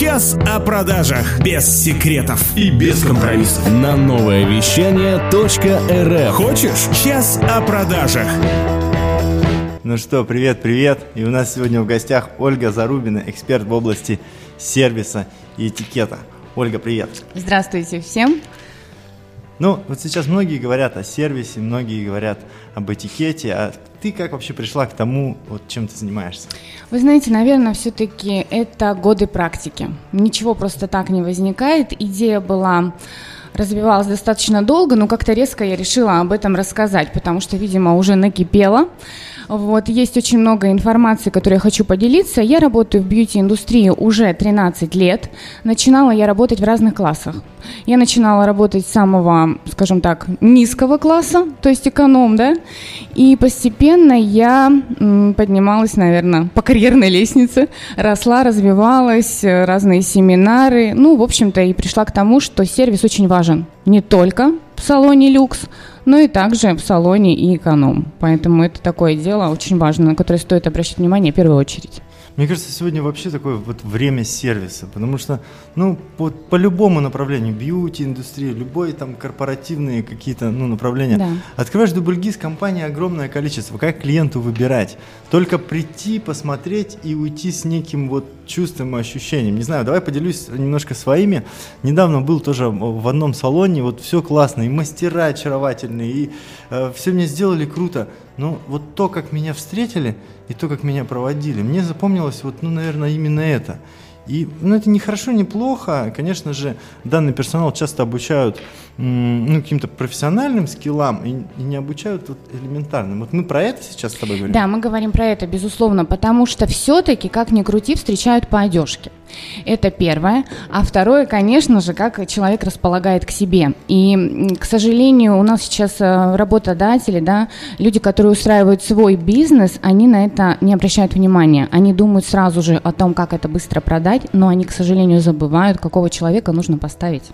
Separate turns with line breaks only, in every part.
Час о продажах без секретов
и без компромиссов.
на новое вещание .рф. Хочешь? Час о продажах.
Ну что, привет, привет. И у нас сегодня в гостях Ольга Зарубина, эксперт в области сервиса и этикета. Ольга, привет.
Здравствуйте всем.
Ну, вот сейчас многие говорят о сервисе, многие говорят об этикете, а ты как вообще пришла к тому, вот чем ты занимаешься?
Вы знаете, наверное, все-таки это годы практики. Ничего просто так не возникает. Идея была развивалась достаточно долго, но как-то резко я решила об этом рассказать, потому что, видимо, уже накипело. Вот, есть очень много информации, которой я хочу поделиться. Я работаю в бьюти-индустрии уже 13 лет. Начинала я работать в разных классах. Я начинала работать с самого, скажем так, низкого класса, то есть эконом, да, и постепенно я поднималась, наверное, по карьерной лестнице, росла, развивалась, разные семинары, ну, в общем-то, и пришла к тому, что сервис очень важен не только в салоне люкс, но и также в салоне и эконом. Поэтому это такое дело очень важное, на которое стоит обращать внимание в первую очередь.
Мне кажется, сегодня вообще такое вот время сервиса, потому что, ну, по, по любому направлению, бьюти, индустрия, любой там корпоративные какие-то, ну, направления,
Да.
открываешь дубльгиз, компании огромное количество, как клиенту выбирать? Только прийти, посмотреть и уйти с неким вот чувством и ощущением. Не знаю, давай поделюсь немножко своими. Недавно был тоже в одном салоне, вот все классно, и мастера очаровательные, и все мне сделали круто. Но вот то, как меня встретили, и то, как меня проводили, мне запомнилось вот, ну, наверное, именно это. И, ну, это не хорошо, не плохо. Конечно же, данный персонал часто обучают ну, каким-то профессиональным скиллам и, и не обучают вот элементарным. Вот мы про это сейчас с тобой говорим?
Да, мы говорим про это, безусловно, потому что все-таки, как ни крути, встречают по одежке. Это первое. А второе, конечно же, как человек располагает к себе. И, к сожалению, у нас сейчас э, работодатели, да, люди, которые устраивают свой бизнес, они на это не обращают внимания. Они думают сразу же о том, как это быстро продать, но они, к сожалению, забывают, какого человека нужно поставить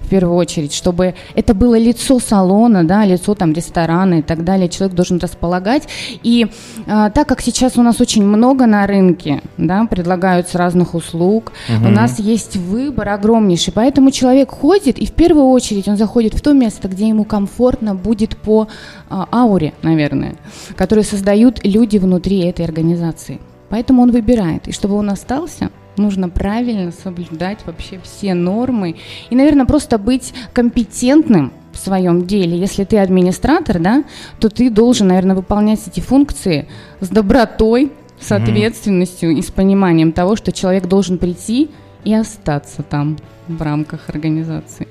в первую очередь, чтобы это было лицо салона, да, лицо там ресторана и так далее. Человек должен располагать. И а, так как сейчас у нас очень много на рынке, да, предлагаются разных услуг, у нас есть выбор огромнейший, поэтому человек ходит и в первую очередь он заходит в то место, где ему комфортно будет по а, ауре, наверное, которую создают люди внутри этой организации. Поэтому он выбирает. И чтобы он остался, нужно правильно соблюдать вообще все нормы. И, наверное, просто быть компетентным в своем деле. Если ты администратор, да, то ты должен, наверное, выполнять эти функции с добротой, с ответственностью и с пониманием того, что человек должен прийти и остаться там в рамках организации.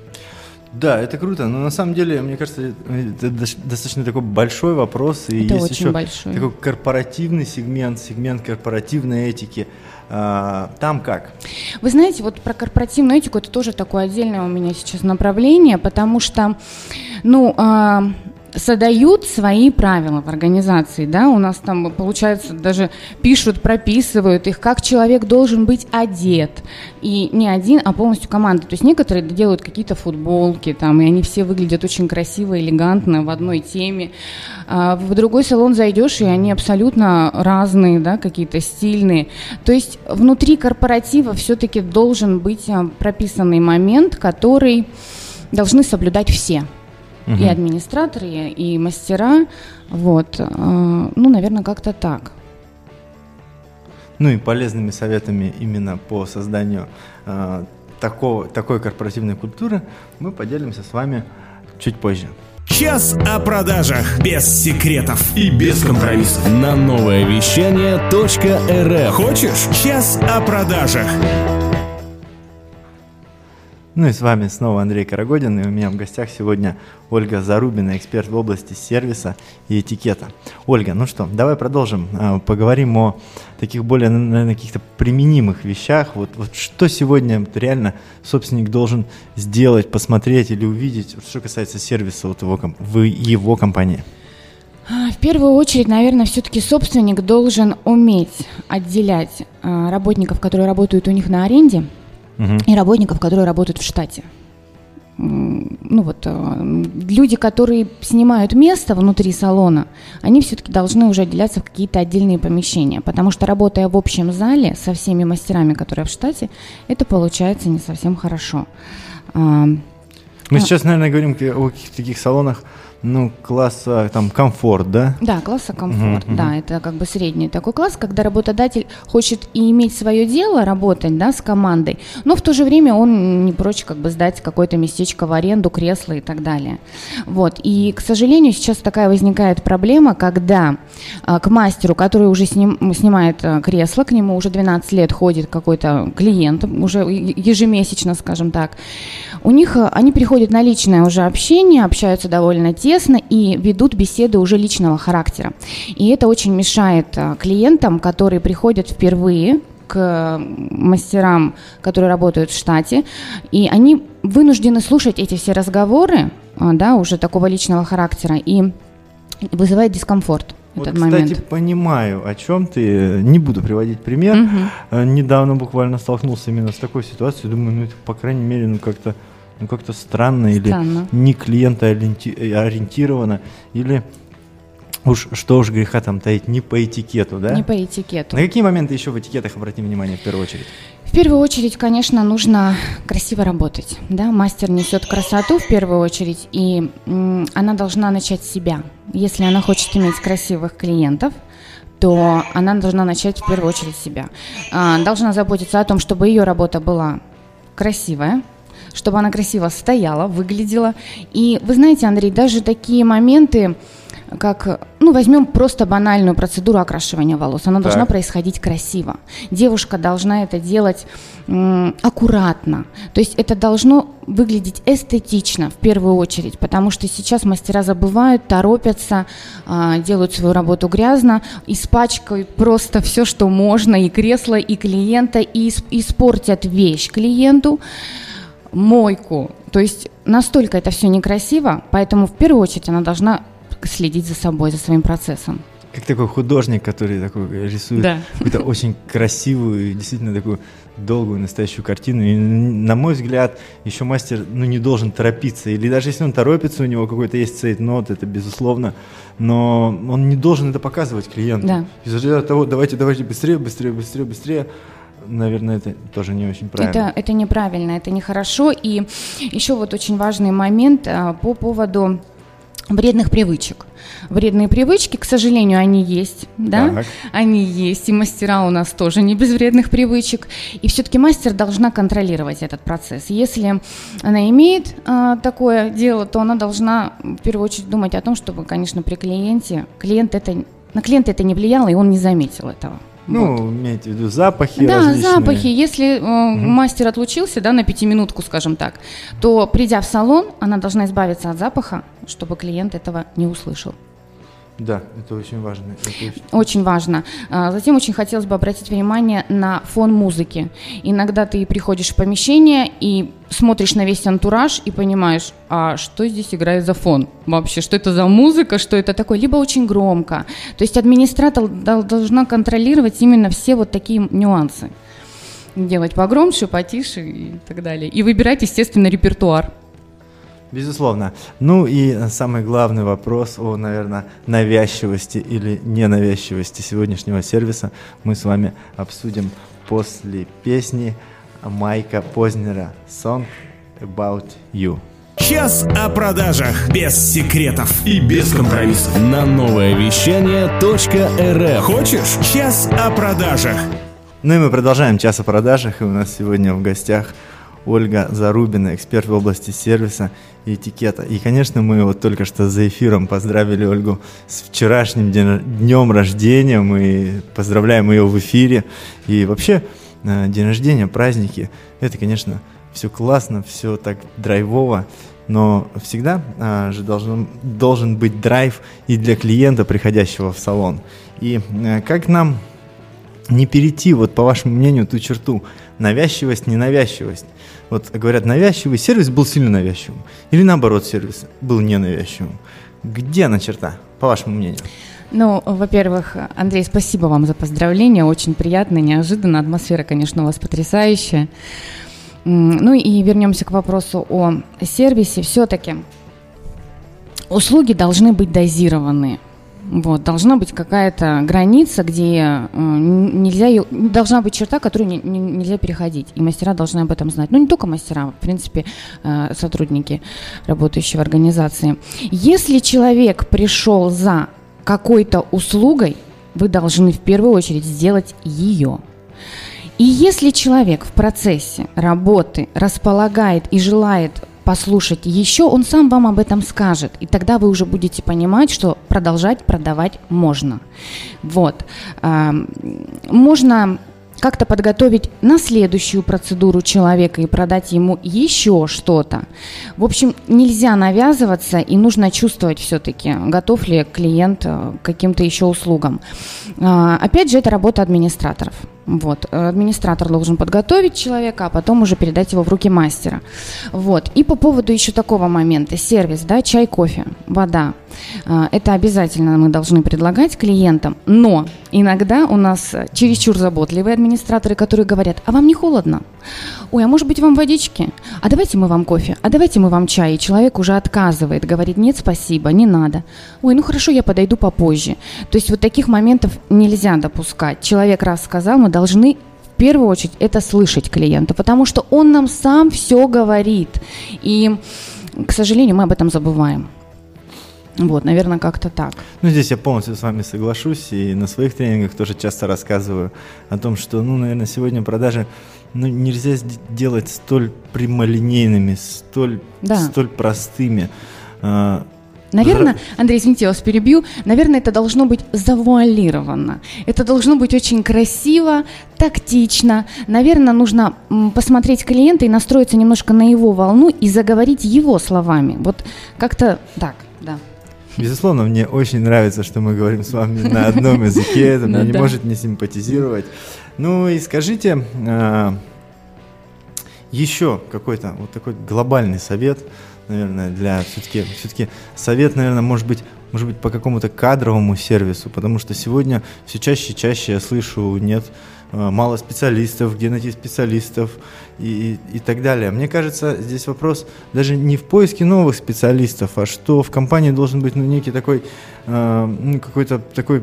Да, это круто, но на самом деле, мне кажется, это достаточно такой большой вопрос. И
Это
есть
очень
еще
большой.
такой корпоративный сегмент, сегмент корпоративной этики. А, там как?
Вы знаете, вот про корпоративную этику это тоже такое отдельное у меня сейчас направление, потому что, ну, создают свои правила в организации, да, у нас там, получается, даже пишут, прописывают их, как человек должен быть одет, и не один, а полностью команда, то есть некоторые делают какие-то футболки там, и они все выглядят очень красиво, элегантно в одной теме, а в другой салон зайдешь, и они абсолютно разные, да, какие-то стильные, то есть внутри корпоратива все-таки должен быть а, прописанный момент, который должны соблюдать все и администраторы, и, мастера. Вот. э, Ну, наверное, как-то так.
Ну и полезными советами именно по созданию а, такого, такой корпоративной культуры мы поделимся с вами чуть позже.
Час о продажах без секретов
И без компромиссов.
на новое вещание .рф. Хочешь? Час о продажах.
Ну и с вами снова Андрей Карагодин, и у меня в гостях сегодня Ольга Зарубина, эксперт в области сервиса и этикета. Ольга, ну что, давай продолжим, а, поговорим о таких более, наверное, каких-то применимых вещах. Вот, вот что сегодня реально собственник должен сделать, посмотреть или увидеть, что касается сервиса вот его, в его компании?
А, В первую очередь, наверное, все-таки собственник должен уметь отделять а, работников, которые работают у них на аренде,
Мгм.
и работников, которые работают в штате. ну вот, э, люди, которые снимают место внутри салона, они все-таки должны уже отделяться в какие-то отдельные помещения, потому что работая в общем зале со всеми мастерами, которые в штате, это получается не совсем хорошо.
Мы а, сейчас, наверное, говорим о каких-то таких салонах, ну, класса там комфорт, да?
Да, класса комфорт, uh-huh, да, это как бы средний такой класс, когда работодатель хочет и иметь свое дело, работать, да, с командой, но в то же время он не прочь как бы сдать какое-то местечко в аренду, кресло и так далее. Вот, и, к сожалению, сейчас такая возникает проблема, когда а, к мастеру, который уже сним, снимает а, кресло, к нему уже 12 лет ходит какой-то клиент, уже ежемесячно, скажем так, у них, а, они приходят на личное уже общение, общаются довольно тесно, тесно и ведут беседы уже личного характера. И это очень мешает а, клиентам, которые приходят впервые к мастерам, которые работают в штате, и они вынуждены слушать эти все разговоры, а, да, уже такого личного характера, и вызывает дискомфорт.
Вот, этот кстати, момент. понимаю, о чем ты. Не буду приводить пример. Угу. Недавно буквально столкнулся именно с такой ситуацией. Думаю, ну это, по крайней мере, ну как-то ну как-то странно, странно. или не клиента ориентировано, или уж что уж греха там таить, не по этикету, да?
Не по этикету.
На какие моменты еще в этикетах обратим внимание в первую очередь?
В первую очередь, конечно, нужно красиво работать. Да? Мастер несет красоту в первую очередь, и м, она должна начать с себя. Если она хочет иметь красивых клиентов, то она должна начать в первую очередь себя. А, должна заботиться о том, чтобы ее работа была красивая, чтобы она красиво стояла, выглядела. И вы знаете, Андрей, даже такие моменты, как, ну, возьмем просто банальную процедуру окрашивания волос. Она так. должна происходить красиво. Девушка должна это делать м, аккуратно. То есть это должно выглядеть эстетично в первую очередь, потому что сейчас мастера забывают, торопятся, э, делают свою работу грязно, испачкают просто все, что можно, и кресло, и клиента, и испортят вещь клиенту мойку. То есть настолько это все некрасиво, поэтому в первую очередь она должна следить за собой, за своим процессом.
Как такой художник, который такой рисует да. какую-то очень красивую, действительно такую долгую настоящую картину. И, на мой взгляд, еще мастер ну, не должен торопиться. Или даже если он торопится, у него какой-то есть цейт-нот, это безусловно, но он не должен это показывать клиенту. Да. Из-за того, давайте, давайте быстрее, быстрее, быстрее, быстрее наверное, это тоже не очень правильно.
Это, это неправильно, это нехорошо. И еще вот очень важный момент а, по поводу вредных привычек. Вредные привычки, к сожалению, они есть, да, так. они есть, и мастера у нас тоже не без вредных привычек, и все-таки мастер должна контролировать этот процесс. Если она имеет а, такое дело, то она должна в первую очередь думать о том, чтобы, конечно, при клиенте, клиент это, на клиента это не влияло, и он не заметил этого.
Ну, вот. имеете в виду запахи
Да,
различные.
запахи. Если э, угу. мастер отлучился, да, на пятиминутку, скажем так, то, придя в салон, она должна избавиться от запаха, чтобы клиент этого не услышал.
Да, это очень важно. Это очень...
важно. А, затем очень хотелось бы обратить внимание на фон музыки. Иногда ты приходишь в помещение и смотришь на весь антураж и понимаешь, а что здесь играет за фон вообще, что это за музыка, что это такое, либо очень громко. То есть администратор должна контролировать именно все вот такие нюансы. Делать погромче, потише и так далее. И выбирать, естественно, репертуар.
Безусловно. Ну и самый главный вопрос о, наверное, навязчивости или ненавязчивости сегодняшнего сервиса мы с вами обсудим после песни Майка Познера «Song About You».
Час о продажах без секретов
и без компромиссов
на новое вещание .рф. Хочешь? Час о продажах.
Ну и мы продолжаем час о продажах, и у нас сегодня в гостях Ольга Зарубина, эксперт в области сервиса и этикета. И, конечно, мы вот только что за эфиром поздравили Ольгу с вчерашним днем рождения. Мы поздравляем ее в эфире. И вообще, э, день рождения, праздники, это, конечно, все классно, все так драйвово. Но всегда а, же должен, должен быть драйв и для клиента, приходящего в салон. И а, как нам не перейти, вот по вашему мнению, ту черту навязчивость, ненавязчивость? Вот говорят, навязчивый сервис был сильно навязчивым. Или наоборот, сервис был ненавязчивым. Где она черта, по вашему мнению?
Ну, во-первых, Андрей, спасибо вам за поздравления. Очень приятно, неожиданно. Атмосфера, конечно, у вас потрясающая. Ну и вернемся к вопросу о сервисе. Все-таки услуги должны быть дозированы. Вот, должна быть какая-то граница, где э, нельзя ее, должна быть черта, которую не, не, нельзя переходить. И мастера должны об этом знать. Ну, не только мастера, в принципе, э, сотрудники, работающие в организации. Если человек пришел за какой-то услугой, вы должны в первую очередь сделать ее. И если человек в процессе работы располагает и желает послушать еще, он сам вам об этом скажет. И тогда вы уже будете понимать, что продолжать продавать можно. Вот. Можно как-то подготовить на следующую процедуру человека и продать ему еще что-то. В общем, нельзя навязываться и нужно чувствовать все-таки, готов ли клиент э, к каким-то еще услугам. А, опять же, это работа администраторов. Вот. Администратор должен подготовить человека, а потом уже передать его в руки мастера. Вот. И по поводу еще такого момента. Сервис, да, чай, кофе, вода. А, это обязательно мы должны предлагать клиентам. Но иногда у нас чересчур заботливые администраторы, которые говорят, а вам не холодно? Ой, а может быть вам водички? А давайте мы вам кофе? А давайте мы вам чай? И человек уже отказывает, говорит, нет, спасибо, не надо. Ой, ну хорошо, я подойду попозже. То есть вот таких моментов нельзя допускать. Человек раз сказал, мы должны в первую очередь это слышать клиента, потому что он нам сам все говорит. И, к сожалению, мы об этом забываем. Вот, наверное, как-то так.
Ну, здесь я полностью с вами соглашусь, и на своих тренингах тоже часто рассказываю о том, что, ну, наверное, сегодня продажи ну, нельзя делать столь прямолинейными, столь, да. столь простыми. А,
Наверное, Андрей, извините, я вас перебью. Наверное, это должно быть завуалировано. Это должно быть очень красиво, тактично. Наверное, нужно посмотреть клиента и настроиться немножко на его волну и заговорить его словами. Вот как-то так, да.
Безусловно, мне очень нравится, что мы говорим с вами на одном языке. Это мне не может не симпатизировать. Ну и скажите, а, еще какой-то вот такой глобальный совет – наверное, для все-таки, все-таки совет, наверное, может быть, может быть, по какому-то кадровому сервису, потому что сегодня все чаще и чаще я слышу, нет, мало специалистов, где найти специалистов и, и, и так далее. Мне кажется, здесь вопрос даже не в поиске новых специалистов, а что в компании должен быть ну, некий такой, э, ну, какой-то такой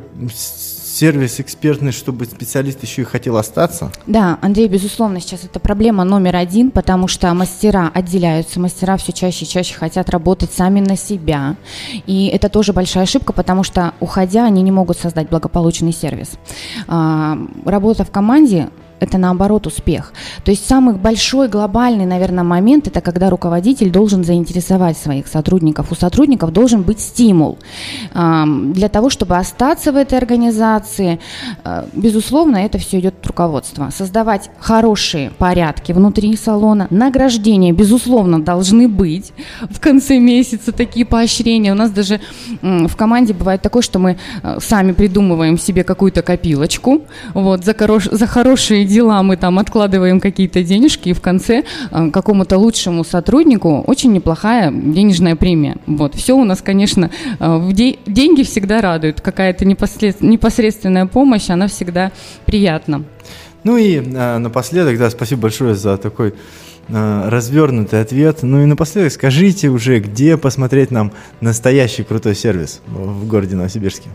сервис экспертный, чтобы специалист еще и хотел остаться?
Да, Андрей, безусловно, сейчас это проблема номер один, потому что мастера отделяются, мастера все чаще и чаще хотят работать сами на себя. И это тоже большая ошибка, потому что, уходя, они не могут создать благополучный сервис. А, работа в команде это наоборот успех. То есть самый большой глобальный, наверное, момент это когда руководитель должен заинтересовать своих сотрудников. У сотрудников должен быть стимул для того, чтобы остаться в этой организации. Э, безусловно, это все идет от руководства. Создавать хорошие порядки внутри салона, награждения, безусловно, должны быть в конце месяца такие поощрения. У нас даже в команде бывает такое, что мы э, сами придумываем себе какую-то копилочку вот, за, хорош, за хорошие дела мы там откладываем какие-то денежки, и в конце э, какому-то лучшему сотруднику очень неплохая денежная премия. Вот. Все у нас, конечно, э, в де- деньги всегда радуют. Какая-то непосред- непосредственная помощь, она всегда приятна.
Ну и э, напоследок, да, спасибо большое за такой э, развернутый ответ. Ну и напоследок скажите уже, где посмотреть нам настоящий крутой сервис в городе Новосибирске.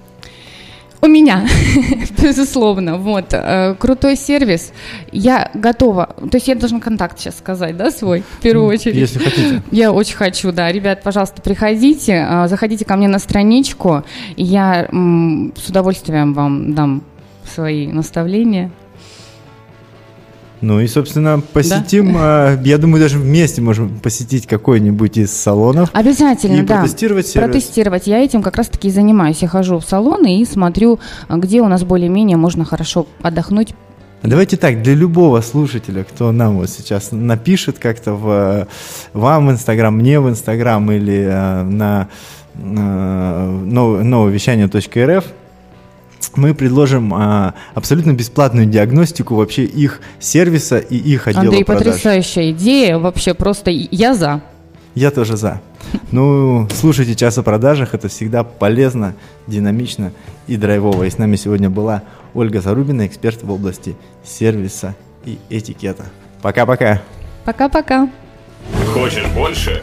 У меня, безусловно, вот, э, крутой сервис. Я готова, то есть я должна контакт сейчас сказать, да, свой, в первую очередь.
Если хотите.
Я очень хочу, да. Ребят, пожалуйста, приходите, э, заходите ко мне на страничку, я с удовольствием вам дам свои наставления.
Ну и, собственно, посетим, да? я думаю, даже вместе можем посетить какой-нибудь из салонов.
Обязательно,
и
да.
протестировать сервис.
Протестировать. Я этим как раз-таки и занимаюсь. Я хожу в салоны и смотрю, где у нас более-менее можно хорошо отдохнуть,
Давайте так, для любого слушателя, кто нам вот сейчас напишет как-то в, вам в Инстаграм, мне в Инстаграм или э, на э, нововещание.рф, мы предложим а, абсолютно бесплатную диагностику вообще их сервиса и их отдела
Андрей,
продаж.
потрясающая идея, вообще просто я за.
Я тоже за. Ну, слушайте час о продажах, это всегда полезно, динамично и драйвово. И с нами сегодня была Ольга Зарубина, эксперт в области сервиса и этикета. Пока-пока.
Пока-пока.
Хочешь больше?